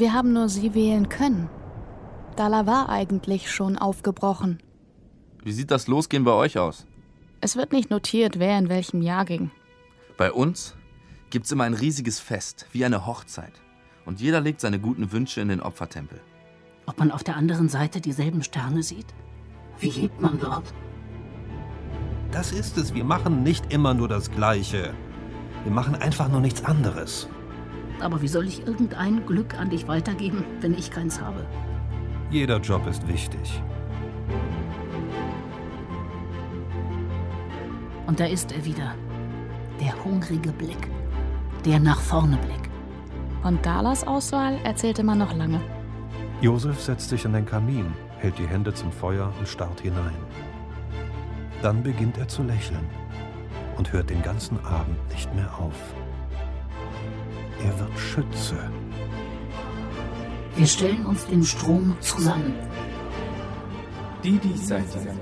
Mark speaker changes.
Speaker 1: Wir haben nur sie wählen können. Dala war eigentlich schon aufgebrochen.
Speaker 2: Wie sieht das Losgehen bei euch aus?
Speaker 1: Es wird nicht notiert, wer in welchem Jahr ging.
Speaker 2: Bei uns gibt's immer ein riesiges Fest, wie eine Hochzeit. Und jeder legt seine guten Wünsche in den Opfertempel.
Speaker 3: Ob man auf der anderen Seite dieselben Sterne sieht? Wie lebt man dort?
Speaker 4: Das ist es. Wir machen nicht immer nur das Gleiche. Wir machen einfach nur nichts anderes.
Speaker 3: Aber wie soll ich irgendein Glück an dich weitergeben, wenn ich keins habe?
Speaker 4: Jeder Job ist wichtig.
Speaker 3: Und da ist er wieder. Der hungrige Blick. Der nach vorne Blick.
Speaker 1: Von Dalas Auswahl erzählte man noch lange.
Speaker 4: Josef setzt sich an den Kamin, hält die Hände zum Feuer und starrt hinein. Dann beginnt er zu lächeln und hört den ganzen Abend nicht mehr auf. Wird Schütze.
Speaker 3: Wir stellen uns dem Strom zusammen.
Speaker 5: Die Diesseitigen.